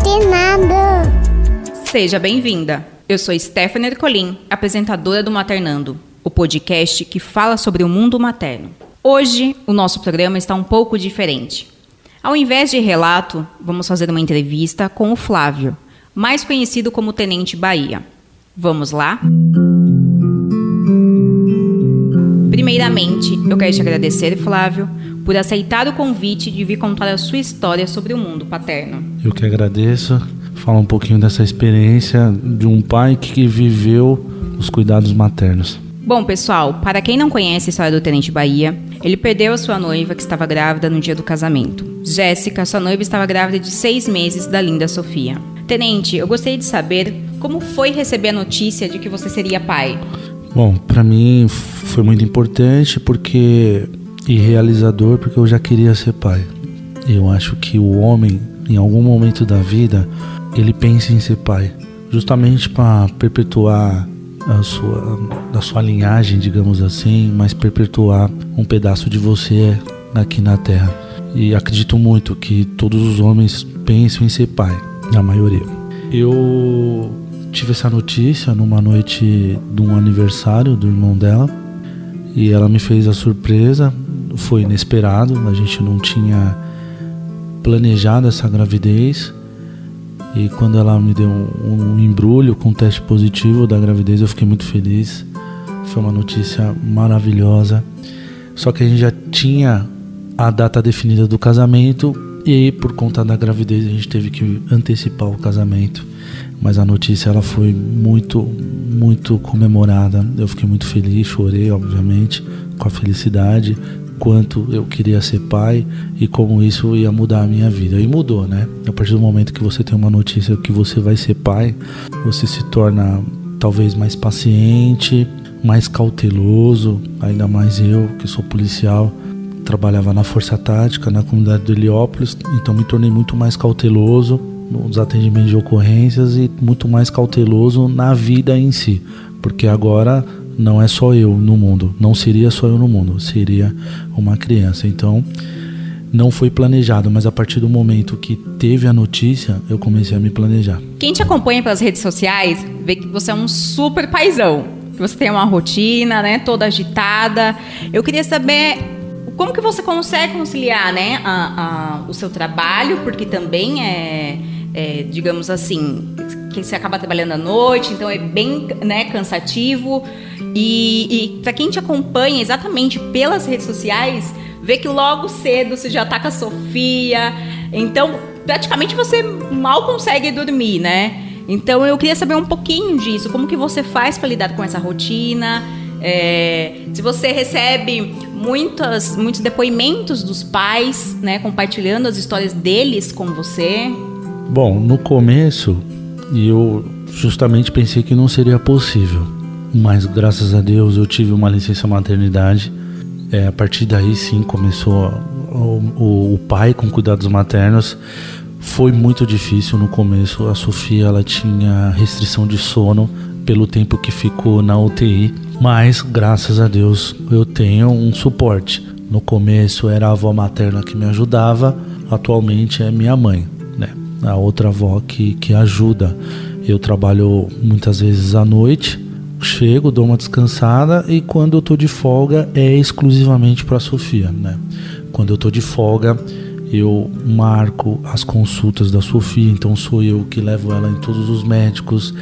Maternando. Seja bem-vinda. Eu sou Stephanie Ercolim, apresentadora do Maternando, o podcast que fala sobre o mundo materno. Hoje, o nosso programa está um pouco diferente. Ao invés de relato, vamos fazer uma entrevista com o Flávio, mais conhecido como Tenente Bahia. Vamos lá? Primeiramente, eu quero te agradecer, Flávio, por aceitar o convite de vir contar a sua história sobre o mundo paterno. Eu que agradeço. Falar um pouquinho dessa experiência de um pai que viveu os cuidados maternos. Bom, pessoal, para quem não conhece a história do Tenente Bahia, ele perdeu a sua noiva que estava grávida no dia do casamento. Jéssica, sua noiva, estava grávida de seis meses da linda Sofia. Tenente, eu gostaria de saber como foi receber a notícia de que você seria pai. Bom, para mim foi muito importante porque e realizador porque eu já queria ser pai. Eu acho que o homem, em algum momento da vida, ele pensa em ser pai, justamente para perpetuar a sua, a sua linhagem, digamos assim, mas perpetuar um pedaço de você aqui na Terra. E acredito muito que todos os homens pensam em ser pai, a maioria. Eu tive essa notícia numa noite de um aniversário do irmão dela e ela me fez a surpresa foi inesperado, a gente não tinha planejado essa gravidez. E quando ela me deu um, embrulho com um teste positivo da gravidez, eu fiquei muito feliz. Foi uma notícia maravilhosa. Só que a gente já tinha a data definida do casamento e aí, por conta da gravidez a gente teve que antecipar o casamento. Mas a notícia ela foi muito, muito comemorada. Eu fiquei muito feliz, chorei, obviamente, com a felicidade, quanto eu queria ser pai e como isso ia mudar a minha vida. E mudou, né? A partir do momento que você tem uma notícia que você vai ser pai, você se torna talvez mais paciente, mais cauteloso, ainda mais eu, que sou policial, trabalhava na Força Tática, na comunidade do Heliópolis, então me tornei muito mais cauteloso nos atendimentos de ocorrências e muito mais cauteloso na vida em si, porque agora não é só eu no mundo, não seria só eu no mundo, seria uma criança. Então, não foi planejado, mas a partir do momento que teve a notícia, eu comecei a me planejar. Quem te acompanha pelas redes sociais vê que você é um super paizão, que você tem uma rotina, né, toda agitada. Eu queria saber como que você consegue conciliar, né, a, a, o seu trabalho, porque também é, é digamos assim, que você acaba trabalhando à noite, então é bem né, cansativo. E, e para quem te acompanha exatamente pelas redes sociais, vê que logo cedo você já tá com a Sofia. Então, praticamente você mal consegue dormir, né? Então eu queria saber um pouquinho disso, como que você faz para lidar com essa rotina? É, se você recebe muitas, muitos depoimentos dos pais, né, compartilhando as histórias deles com você. Bom, no começo e eu justamente pensei que não seria possível. Mas graças a Deus eu tive uma licença maternidade. É, a partir daí sim começou o, o, o pai com cuidados maternos. Foi muito difícil no começo. A Sofia ela tinha restrição de sono pelo tempo que ficou na UTI, mas graças a Deus eu tenho um suporte. No começo era a avó materna que me ajudava, atualmente é minha mãe a outra avó que, que ajuda. Eu trabalho muitas vezes à noite, chego, dou uma descansada e quando eu tô de folga é exclusivamente para Sofia, né? Quando eu tô de folga, eu marco as consultas da Sofia, então sou eu que levo ela em todos os médicos.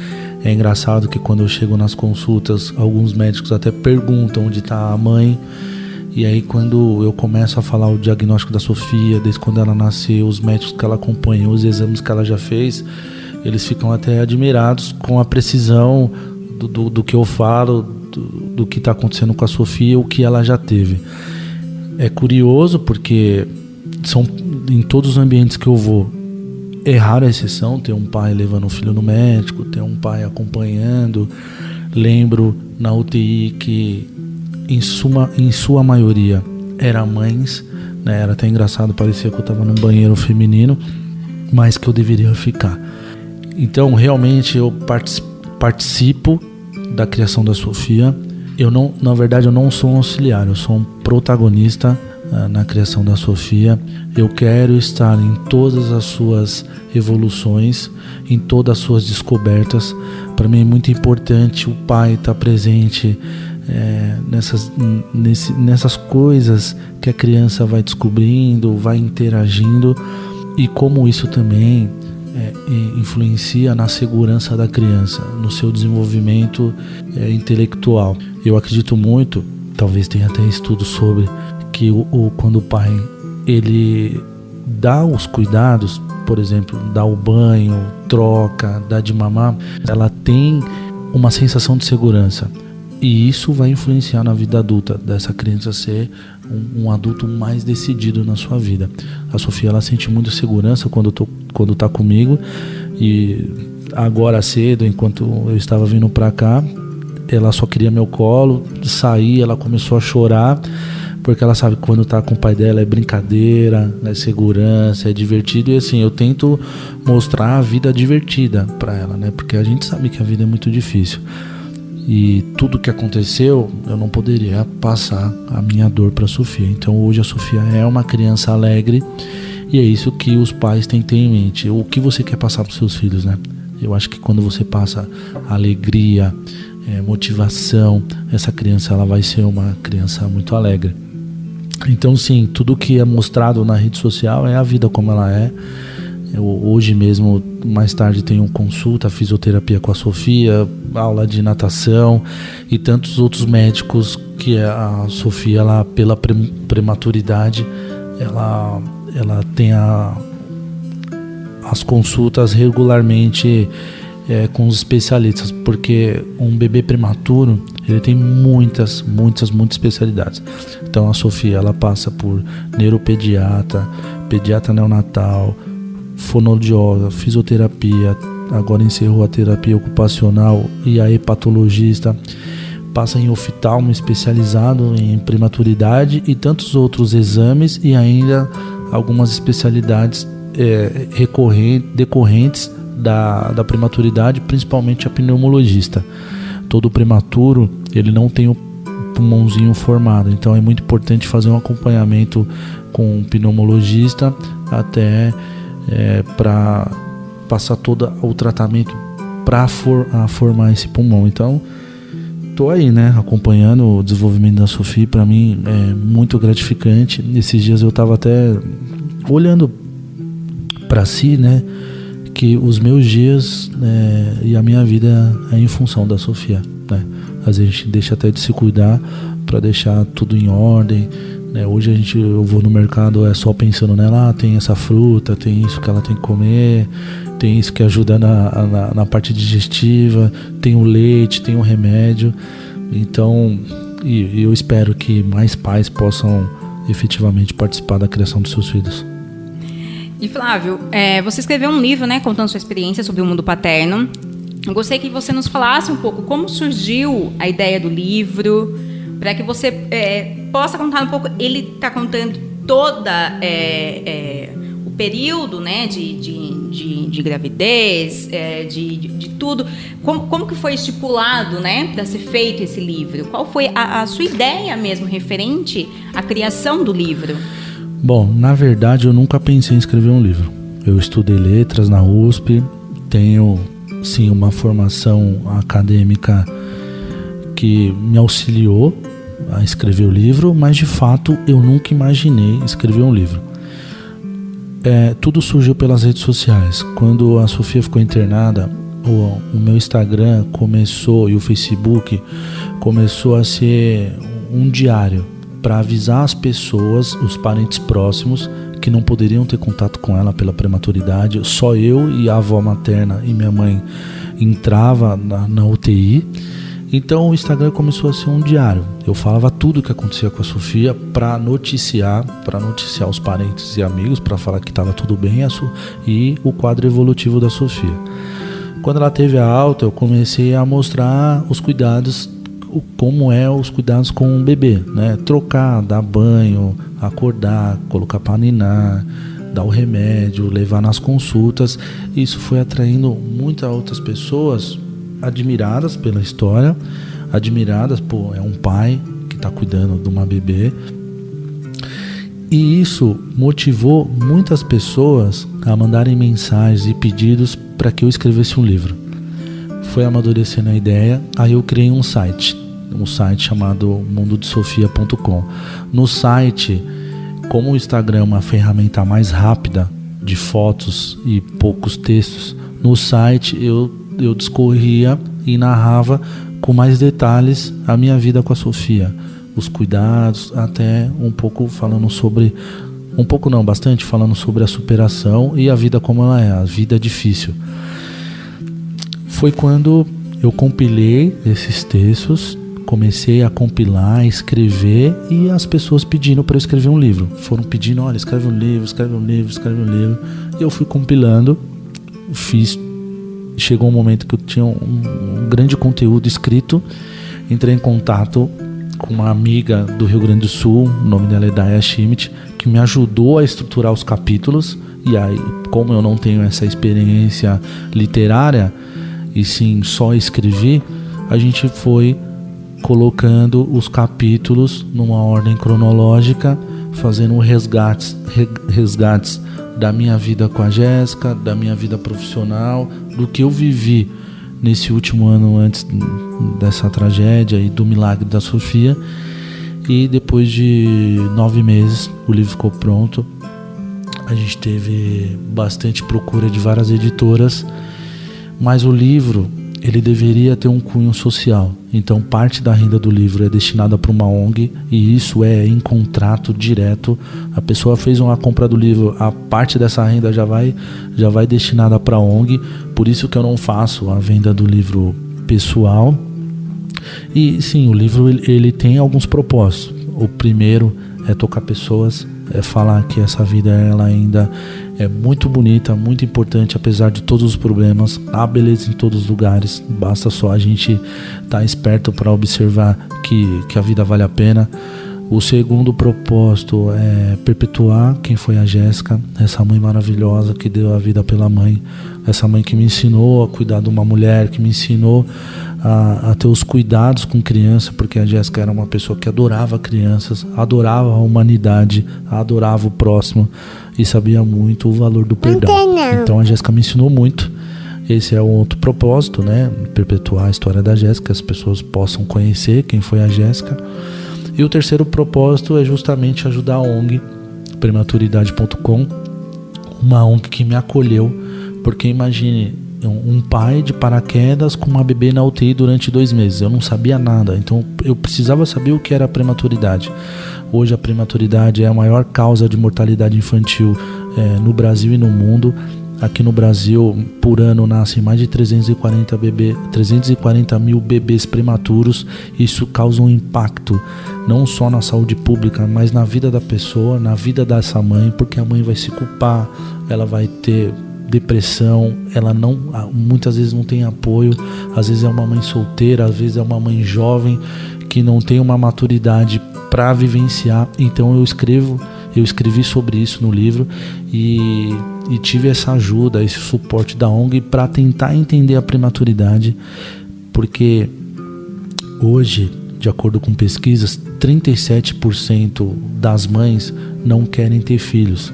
É engraçado que quando eu chego nas consultas, alguns médicos até perguntam onde está a mãe. E aí quando eu começo a falar o diagnóstico da Sofia, desde quando ela nasceu, os médicos que ela acompanhou, os exames que ela já fez, eles ficam até admirados com a precisão do, do, do que eu falo, do, do que está acontecendo com a Sofia, o que ela já teve. É curioso porque são em todos os ambientes que eu vou, é rara a exceção ter um pai levando um filho no médico, ter um pai acompanhando. Lembro na UTI que em sua, em sua maioria, eram mães. Né? Era até engraçado, parecia que eu estava num banheiro feminino, mas que eu deveria ficar. Então, realmente, eu participo da criação da Sofia. Eu não, na verdade, eu não sou um auxiliar, eu sou um protagonista uh, na criação da Sofia. Eu quero estar em todas as suas evoluções, em todas as suas descobertas. Para mim é muito importante o pai estar tá presente é, nessas, nesse, nessas coisas que a criança vai descobrindo, vai interagindo e como isso também é, influencia na segurança da criança, no seu desenvolvimento é, intelectual. Eu acredito muito, talvez tenha até estudo sobre que o, o, quando o pai ele dá os cuidados, por exemplo, dá o banho, troca, dá de mamar, ela tem uma sensação de segurança. E isso vai influenciar na vida adulta dessa criança ser um, um, adulto mais decidido na sua vida. A Sofia ela sente muita segurança quando tô, quando tá comigo e agora cedo, enquanto eu estava vindo para cá, ela só queria meu colo, sair, ela começou a chorar porque ela sabe que quando tá com o pai dela é brincadeira, é segurança, é divertido e assim, eu tento mostrar a vida divertida para ela, né? Porque a gente sabe que a vida é muito difícil. E tudo que aconteceu, eu não poderia passar a minha dor para a Sofia. Então hoje a Sofia é uma criança alegre e é isso que os pais têm que ter em mente. O que você quer passar para seus filhos, né? Eu acho que quando você passa alegria, é, motivação, essa criança ela vai ser uma criança muito alegre. Então sim, tudo que é mostrado na rede social é a vida como ela é. Eu, hoje mesmo, mais tarde, tenho consulta, fisioterapia com a Sofia, aula de natação e tantos outros médicos que a Sofia, ela, pela prematuridade, ela, ela tem a, as consultas regularmente é, com os especialistas, porque um bebê prematuro ele tem muitas, muitas, muitas especialidades. Então a Sofia ela passa por neuropediatra, pediatra neonatal, fonoaudióloga, fisioterapia, agora encerrou a terapia ocupacional e a hepatologista, passa em oftalmo especializado em prematuridade e tantos outros exames e ainda algumas especialidades é, decorrentes da, da prematuridade, principalmente a pneumologista. Todo prematuro ele não tem o pulmãozinho formado, então é muito importante fazer um acompanhamento com um pneumologista até é, para passar todo o tratamento para for, formar esse pulmão. Então, tô aí, né, acompanhando o desenvolvimento da Sofia, para mim é muito gratificante. Esses dias eu estava até olhando para si, né, que os meus dias é, e a minha vida é em função da Sofia, né? Às vezes a gente deixa até de se cuidar para deixar tudo em ordem, né? Hoje a gente, eu vou no mercado é só pensando nela, ah, tem essa fruta, tem isso que ela tem que comer, tem isso que ajuda na, na, na parte digestiva, tem o leite, tem o remédio. Então, e, eu espero que mais pais possam efetivamente participar da criação dos seus filhos. E Flávio, é, você escreveu um livro, né, contando sua experiência sobre o mundo paterno. Eu gostaria que você nos falasse um pouco como surgiu a ideia do livro, para que você é, possa contar um pouco. Ele está contando toda é, é, o período, né, de, de, de, de gravidez, é, de, de, de, tudo. Como, como que foi estipulado, né, para ser feito esse livro? Qual foi a, a sua ideia mesmo referente à criação do livro? Bom, na verdade eu nunca pensei em escrever um livro. Eu estudei letras na USP, tenho sim uma formação acadêmica que me auxiliou a escrever o livro, mas de fato eu nunca imaginei escrever um livro. É, tudo surgiu pelas redes sociais. Quando a Sofia ficou internada, o, o meu Instagram começou e o Facebook começou a ser um diário para avisar as pessoas, os parentes próximos, que não poderiam ter contato com ela pela prematuridade. Só eu e a avó materna e minha mãe entrava na, na UTI então o Instagram começou a ser um diário. Eu falava tudo o que acontecia com a Sofia para noticiar, para noticiar os parentes e amigos, para falar que estava tudo bem e o quadro evolutivo da Sofia. Quando ela teve a alta, eu comecei a mostrar os cuidados, como é os cuidados com o bebê, né? Trocar, dar banho, acordar, colocar para ninar, dar o remédio, levar nas consultas. Isso foi atraindo muitas outras pessoas admiradas pela história, admiradas por é um pai que está cuidando de uma bebê. E isso motivou muitas pessoas a mandarem mensagens e pedidos para que eu escrevesse um livro. Foi amadurecendo a ideia, aí eu criei um site, um site chamado mundodesofia.com. No site, como o Instagram é uma ferramenta mais rápida de fotos e poucos textos, no site eu, eu discorria e narrava com mais detalhes a minha vida com a Sofia, os cuidados, até um pouco falando sobre um pouco não, bastante falando sobre a superação e a vida como ela é, a vida difícil. Foi quando eu compilei esses textos, comecei a compilar, escrever e as pessoas pedindo para eu escrever um livro. Foram pedindo, olha, escreve um livro, escreve um livro, escreve um livro. E eu fui compilando, fiz chegou um momento que eu tinha um, um grande conteúdo escrito, entrei em contato com uma amiga do Rio Grande do Sul, o nome dela é Daya Schmidt, que me ajudou a estruturar os capítulos. E aí, como eu não tenho essa experiência literária, e sim só escrevi, a gente foi colocando os capítulos numa ordem cronológica, fazendo resgates, resgates da minha vida com a Jéssica, da minha vida profissional, do que eu vivi nesse último ano antes dessa tragédia e do milagre da Sofia. E depois de nove meses o livro ficou pronto. A gente teve bastante procura de várias editoras, mas o livro ele deveria ter um cunho social. Então, parte da renda do livro é destinada para uma ONG e isso é em contrato direto. A pessoa fez uma compra do livro, a parte dessa renda já vai já vai destinada para a ONG. Por isso que eu não faço a venda do livro pessoal. E sim, o livro ele, tem alguns propósitos. O primeiro é tocar pessoas, é falar que essa vida ela ainda é muito bonita, muito importante, apesar de todos os problemas. Há beleza em todos os lugares, basta só a gente estar tá esperto para observar que, que a vida vale a pena. O segundo propósito é perpetuar quem foi a Jéssica, essa mãe maravilhosa que deu a vida pela mãe, essa mãe que me ensinou a cuidar de uma mulher, que me ensinou a, a ter os cuidados com criança, porque a Jéssica era uma pessoa que adorava crianças, adorava a humanidade, adorava o próximo e sabia muito o valor do perdão. Então a Jéssica me ensinou muito. Esse é um outro propósito, né? Perpetuar a história da Jéssica, que as pessoas possam conhecer quem foi a Jéssica. E o terceiro propósito é justamente ajudar a ONG, prematuridade.com, uma ONG que me acolheu, porque imagine, um pai de paraquedas com uma bebê na UTI durante dois meses. Eu não sabia nada, então eu precisava saber o que era a prematuridade. Hoje a prematuridade é a maior causa de mortalidade infantil é, no Brasil e no mundo. Aqui no Brasil, por ano, nascem mais de 340, bebê, 340 mil bebês prematuros. Isso causa um impacto não só na saúde pública, mas na vida da pessoa, na vida dessa mãe, porque a mãe vai se culpar, ela vai ter depressão, ela não muitas vezes não tem apoio, às vezes é uma mãe solteira, às vezes é uma mãe jovem que não tem uma maturidade para vivenciar. Então eu escrevo, eu escrevi sobre isso no livro e, e tive essa ajuda, esse suporte da ONG para tentar entender a prematuridade, porque hoje, de acordo com pesquisas, 37% das mães não querem ter filhos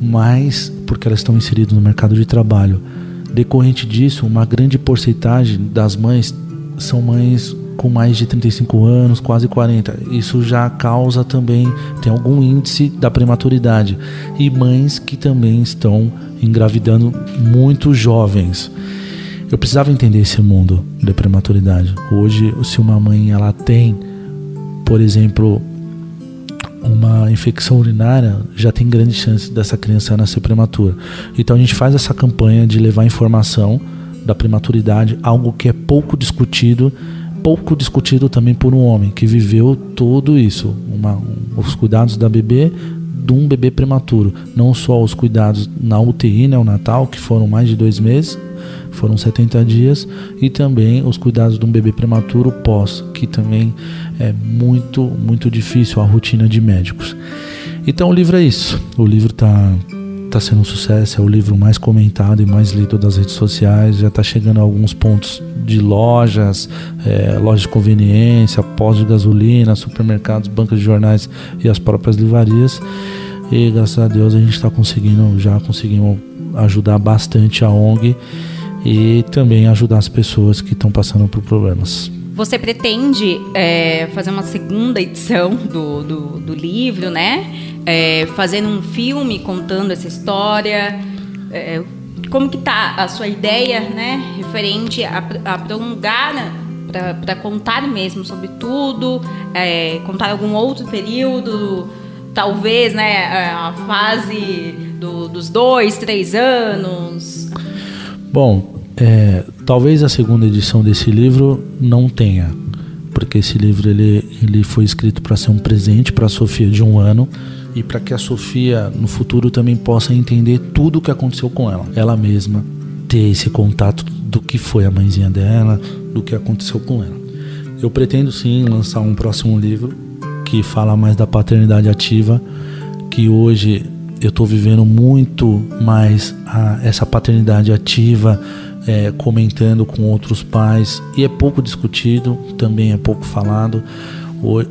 mas porque elas estão inseridas no mercado de trabalho. Decorrente disso, uma grande porcentagem das mães são mães com mais de 35 anos, quase 40. Isso já causa também, tem algum índice da prematuridade. E mães que também estão engravidando muito jovens. Eu precisava entender esse mundo da prematuridade. Hoje, se uma mãe ela tem, por exemplo, uma infecção urinária, já tem grande chance dessa criança nascer prematura. Então a gente faz essa campanha de levar informação da prematuridade, algo que é pouco discutido, pouco discutido também por um homem que viveu tudo isso, uma, um, os cuidados da bebê de um bebê prematuro, não só os cuidados na UTI neonatal, que foram mais de dois meses, foram 70 dias, e também os cuidados de um bebê prematuro pós, que também é muito, muito difícil a rotina de médicos. Então o livro é isso. O livro está está sendo um sucesso, é o livro mais comentado e mais lido das redes sociais, já está chegando a alguns pontos de lojas, é, lojas de conveniência, postos de gasolina, supermercados, bancas de jornais e as próprias livrarias. E graças a Deus a gente está conseguindo, já conseguimos ajudar bastante a ONG e também ajudar as pessoas que estão passando por problemas. Você pretende é, fazer uma segunda edição do, do, do livro, né? É, fazendo um filme contando essa história. É, como que tá a sua ideia, né? Referente a, a prolongar, né? para contar mesmo sobre tudo, é, contar algum outro período, talvez, né? A fase do, dos dois, três anos. Bom, é, talvez a segunda edição desse livro não tenha, porque esse livro ele, ele foi escrito para ser um presente para a Sofia de um ano e para que a Sofia no futuro também possa entender tudo o que aconteceu com ela, ela mesma ter esse contato do que foi a mãezinha dela, do que aconteceu com ela. Eu pretendo sim lançar um próximo livro que fala mais da paternidade ativa, que hoje eu estou vivendo muito mais a, essa paternidade ativa é, comentando com outros pais e é pouco discutido, também é pouco falado.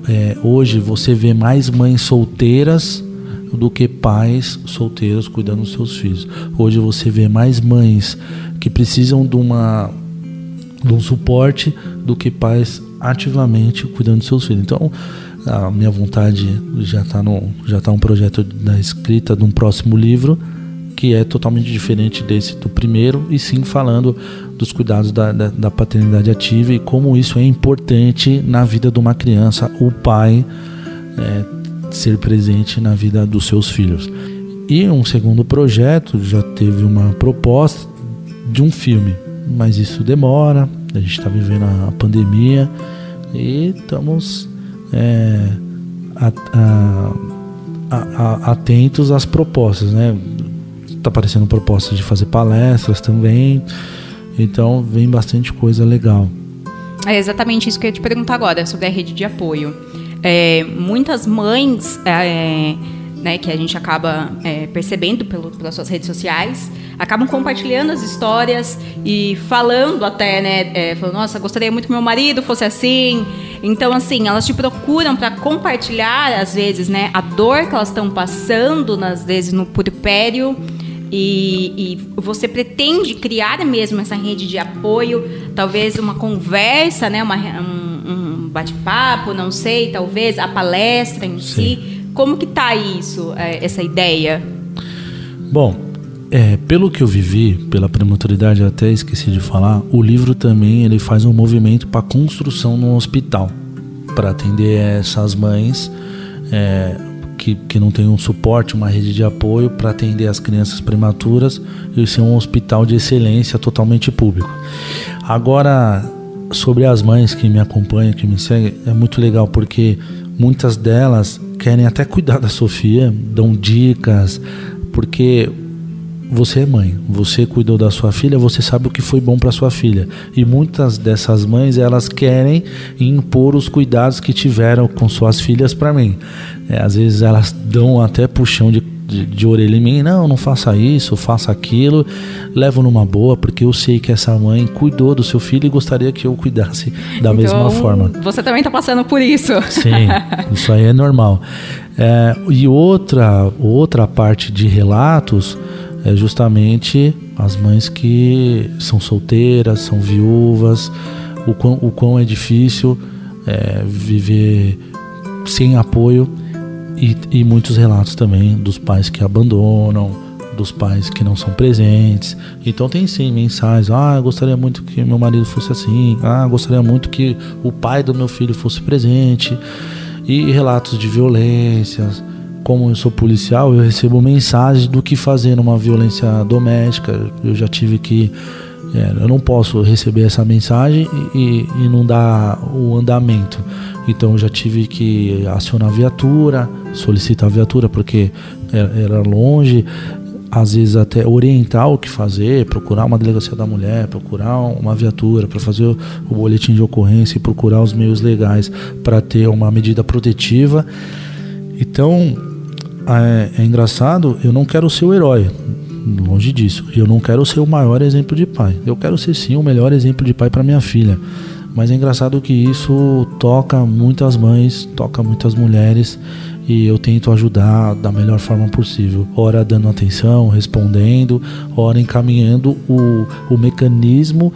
É, hoje você vê mais mães solteiras do que pais solteiros cuidando dos seus filhos. Hoje você vê mais mães que precisam de, uma, de um suporte do que pais ativamente cuidando dos seus filhos. Então, a minha vontade já está já tá um projeto da escrita de um próximo livro que é totalmente diferente desse do primeiro, e sim falando dos cuidados da, da, da paternidade ativa e como isso é importante na vida de uma criança, o pai é, ser presente na vida dos seus filhos. E um segundo projeto já teve uma proposta de um filme, mas isso demora, a gente está vivendo a pandemia e estamos é, a, a, a, atentos às propostas, né? Tá aparecendo propostas de fazer palestras também. Então vem bastante coisa legal. É exatamente isso que eu ia te perguntar agora, sobre a rede de apoio. É, muitas mães, é, né, que a gente acaba é, percebendo pelo, pelas suas redes sociais, acabam compartilhando as histórias e falando até, né, é, falando, nossa, gostaria muito que meu marido fosse assim. Então, assim, elas te procuram para compartilhar, às vezes, né, a dor que elas estão passando, às vezes, no purpério e, e, você pretende criar mesmo essa rede de apoio, talvez uma conversa, né, uma, um, um bate-papo, não sei, talvez a palestra em Sim. si. Como que tá isso, é, essa ideia? Bom, é, pelo que eu vivi, pela prematuridade, até esqueci de falar, o livro também ele faz um movimento para construção no hospital para atender essas mães. É, que, que não tem um suporte, uma rede de apoio para atender as crianças prematuras e ser um hospital de excelência totalmente público. Agora, sobre as mães que me acompanham, que me seguem, é muito legal porque muitas delas querem até cuidar da Sofia, dão dicas, porque você é mãe, você cuidou da sua filha, você sabe o que foi bom para sua filha. E muitas dessas mães, elas querem impor os cuidados que tiveram com suas filhas para mim. É, às vezes elas dão até puxão de, de, de, orelha em mim, não, não faça isso, faça aquilo, levo numa boa, porque eu sei que essa mãe cuidou do seu filho e gostaria que eu cuidasse da então, mesma forma. Você também está passando por isso. Sim, isso aí é normal. É, e outra, outra parte de relatos é justamente as mães que são solteiras, são viúvas, o quão, o quão é difícil é, viver sem apoio e, e muitos relatos também dos pais que abandonam, dos pais que não são presentes. Então tem sim mensagens, ah, gostaria muito que meu marido fosse assim, ah, gostaria muito que o pai do meu filho fosse presente. E relatos de violências, como eu sou policial, eu recebo mensagens do que fazer numa violência doméstica. Eu já tive que. É, eu não posso receber essa mensagem e, e não dar o andamento. Então eu já tive que acionar a viatura, solicitar a viatura porque era longe, às vezes até orientar o que fazer, procurar uma delegacia da mulher, procurar uma viatura para fazer o boletim de ocorrência e procurar os meios legais para ter uma medida protetiva. Então, é, é engraçado, eu não quero ser o herói. Longe disso. Eu não quero ser o maior exemplo de pai. Eu quero ser sim o melhor exemplo de pai para minha filha. Mas é engraçado que isso toca muitas mães, toca muitas mulheres e eu tento ajudar da melhor forma possível. Ora dando atenção, respondendo, ora encaminhando o, o mecanismo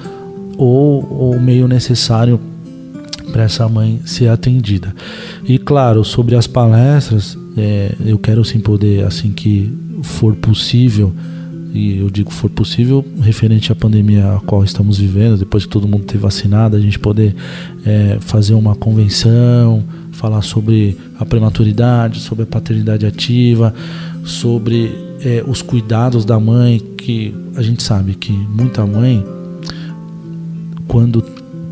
ou o meio necessário para essa mãe ser atendida. E claro, sobre as palestras, é, eu quero sim poder, assim que for possível, e eu digo for possível, referente à pandemia a qual estamos vivendo, depois que todo mundo ter vacinado, a gente poder é, fazer uma convenção, falar sobre a prematuridade, sobre a paternidade ativa, sobre é, os cuidados da mãe, que a gente sabe que muita mãe, quando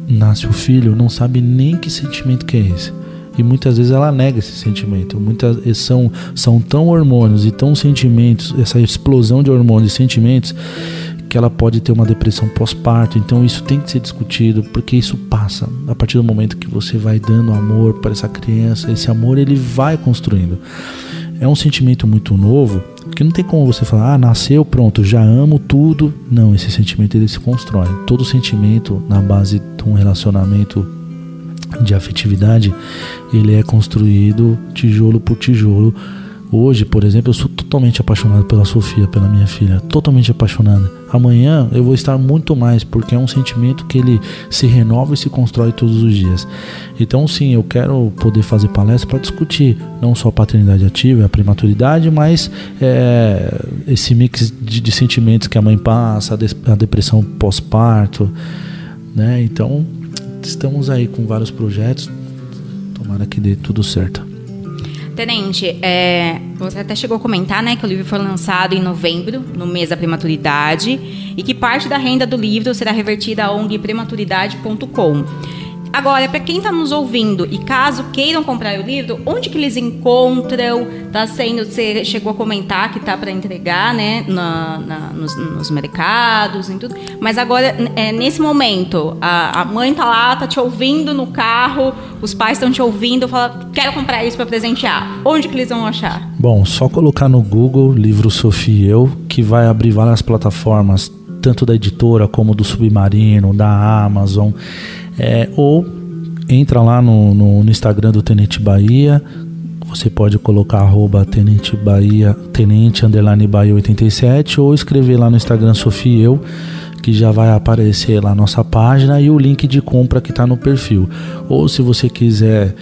nasce o filho, não sabe nem que sentimento que é esse e muitas vezes ela nega esse sentimento. Muitas são são tão hormônios e tão sentimentos, essa explosão de hormônios e sentimentos que ela pode ter uma depressão pós-parto. Então isso tem que ser discutido, porque isso passa a partir do momento que você vai dando amor para essa criança, esse amor ele vai construindo. É um sentimento muito novo, que não tem como você falar, ah, nasceu, pronto, já amo tudo. Não, esse sentimento ele se constrói. Todo sentimento na base de um relacionamento de afetividade, ele é construído tijolo por tijolo. Hoje, por exemplo, eu sou totalmente apaixonado pela Sofia, pela minha filha, totalmente apaixonada. Amanhã eu vou estar muito mais, porque é um sentimento que ele se renova e se constrói todos os dias. Então, sim, eu quero poder fazer palestra para discutir não só a paternidade ativa, a prematuridade, mas é, esse mix de, de, sentimentos que a mãe passa, a, de, a depressão pós-parto, né? Então, estamos aí com vários projetos. Tomara que dê tudo certo. Tenente, é, você até chegou a comentar né, que o livro foi lançado em novembro, no mês da prematuridade, e que parte da renda do livro será revertida à ONG prematuridade.com. Agora, para quem está nos ouvindo e caso queiram comprar o livro, onde que eles encontram? Tá sendo, você chegou a comentar que tá para entregar, né, na, na nos, nos, mercados e tudo. Mas agora, é, nesse momento, a, a, mãe tá lá, tá te ouvindo no carro, os pais estão te ouvindo, fala, quero comprar isso para presentear. Onde que eles vão achar? Bom, só colocar no Google livro Sofia e eu, que vai abrir várias plataformas, tanto da editora como do Submarino, da Amazon. É, ou entra lá no, no, no, Instagram do Tenente Bahia. Você pode colocar arroba Tenente Bahia, Tenente Underline Bahia 87 ou escrever lá no Instagram Sofia Eu, que já vai aparecer lá a nossa página e o link de compra que está no perfil. Ou se você quiser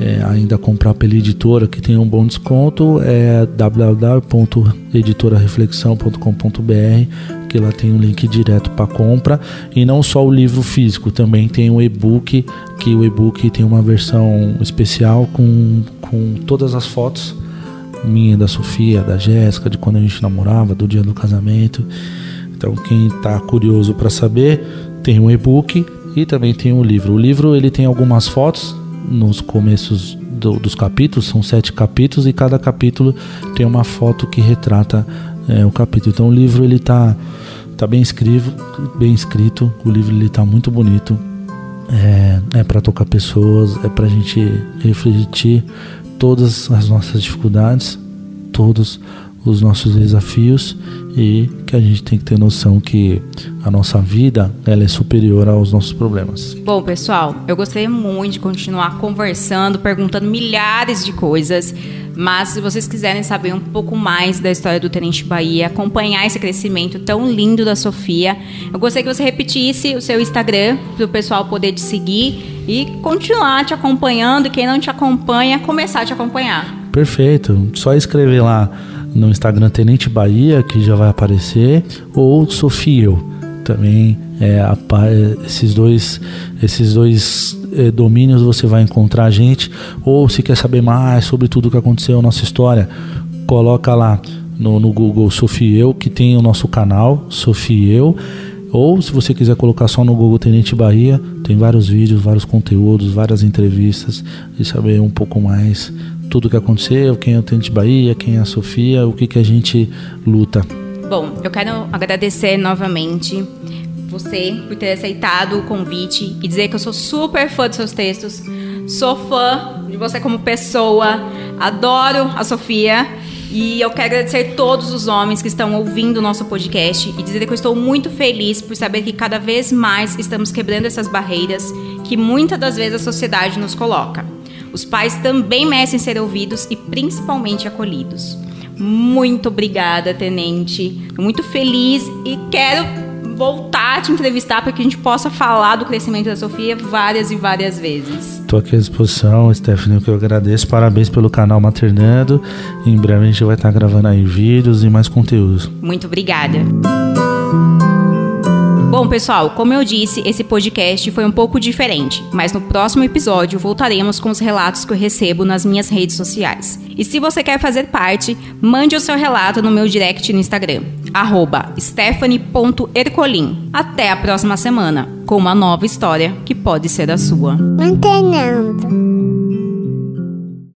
é, ainda comprar pela editora que tem um bom desconto é www.editorareflexão.com.br que lá tem um link direto para compra. E não só o livro físico também tem o e-book que o e-book tem uma versão especial com, com todas as fotos minha da Sofia da Jéssica de quando a gente namorava do dia do casamento. Então quem está curioso para saber tem um e-book e também tem o um livro. O livro ele tem algumas fotos nos começos do, dos capítulos, são sete capítulos e cada capítulo tem uma foto que retrata é, o capítulo. Então o livro ele tá, tá bem escrito, bem escrito. O livro ele tá muito bonito. É, é para tocar pessoas, é para a gente refletir todas as nossas dificuldades, todos os nossos desafios e que a gente tem que ter noção que a nossa vida ela é superior aos nossos problemas. Bom, pessoal, eu gostaria muito de continuar conversando, perguntando milhares de coisas, mas se vocês quiserem saber um pouco mais da história do Tenente Bahia, acompanhar esse crescimento tão lindo da Sofia, eu gostaria que você repetisse o seu Instagram para o pessoal poder te seguir e continuar te acompanhando. E quem não te acompanha, começar a te acompanhar. Perfeito. Só escrever lá no Instagram Tenente Bahia, que já vai aparecer, ou Sofiel. Também é, a, esses dois, esses dois é, domínios você vai encontrar a gente. Ou se quer saber mais sobre tudo o que aconteceu, nossa história, coloca lá no, no Google Sofiel, que tem o nosso canal, Sofiel. Ou se você quiser colocar só no Google Tenente Bahia, tem vários vídeos, vários conteúdos, várias entrevistas e saber um pouco mais tudo o que aconteceu, quem é o Tenente Bahia, quem é a Sofia, o que, que a gente luta. Bom, eu quero agradecer novamente você por ter aceitado o convite e dizer que eu sou super fã dos seus textos, sou fã de você como pessoa, adoro a Sofia E eu quero agradecer todos os homens que estão ouvindo o nosso podcast e dizer que eu estou muito feliz por saber que cada vez mais estamos quebrando essas barreiras que muitas das vezes a sociedade nos coloca. Os pais também merecem ser ouvidos e principalmente acolhidos. Muito obrigada, tenente. Estou muito feliz e quero voltar a te entrevistar para que a gente possa falar do crescimento da Sofia várias e várias vezes. Estou aqui à disposição, Stephanie, que eu agradeço. Parabéns pelo canal Maternando. Em breve a gente vai estar gravando aí vídeos e mais conteúdos. Muito obrigada. Bom, pessoal, como eu disse, esse podcast foi um pouco diferente, mas no próximo episódio voltaremos com os relatos que eu recebo nas minhas redes sociais. E se você quer fazer parte, mande o seu relato no meu direct no Instagram, stephanie.ercolim. Até a próxima semana, com uma nova história que pode ser a sua. Mantenendo.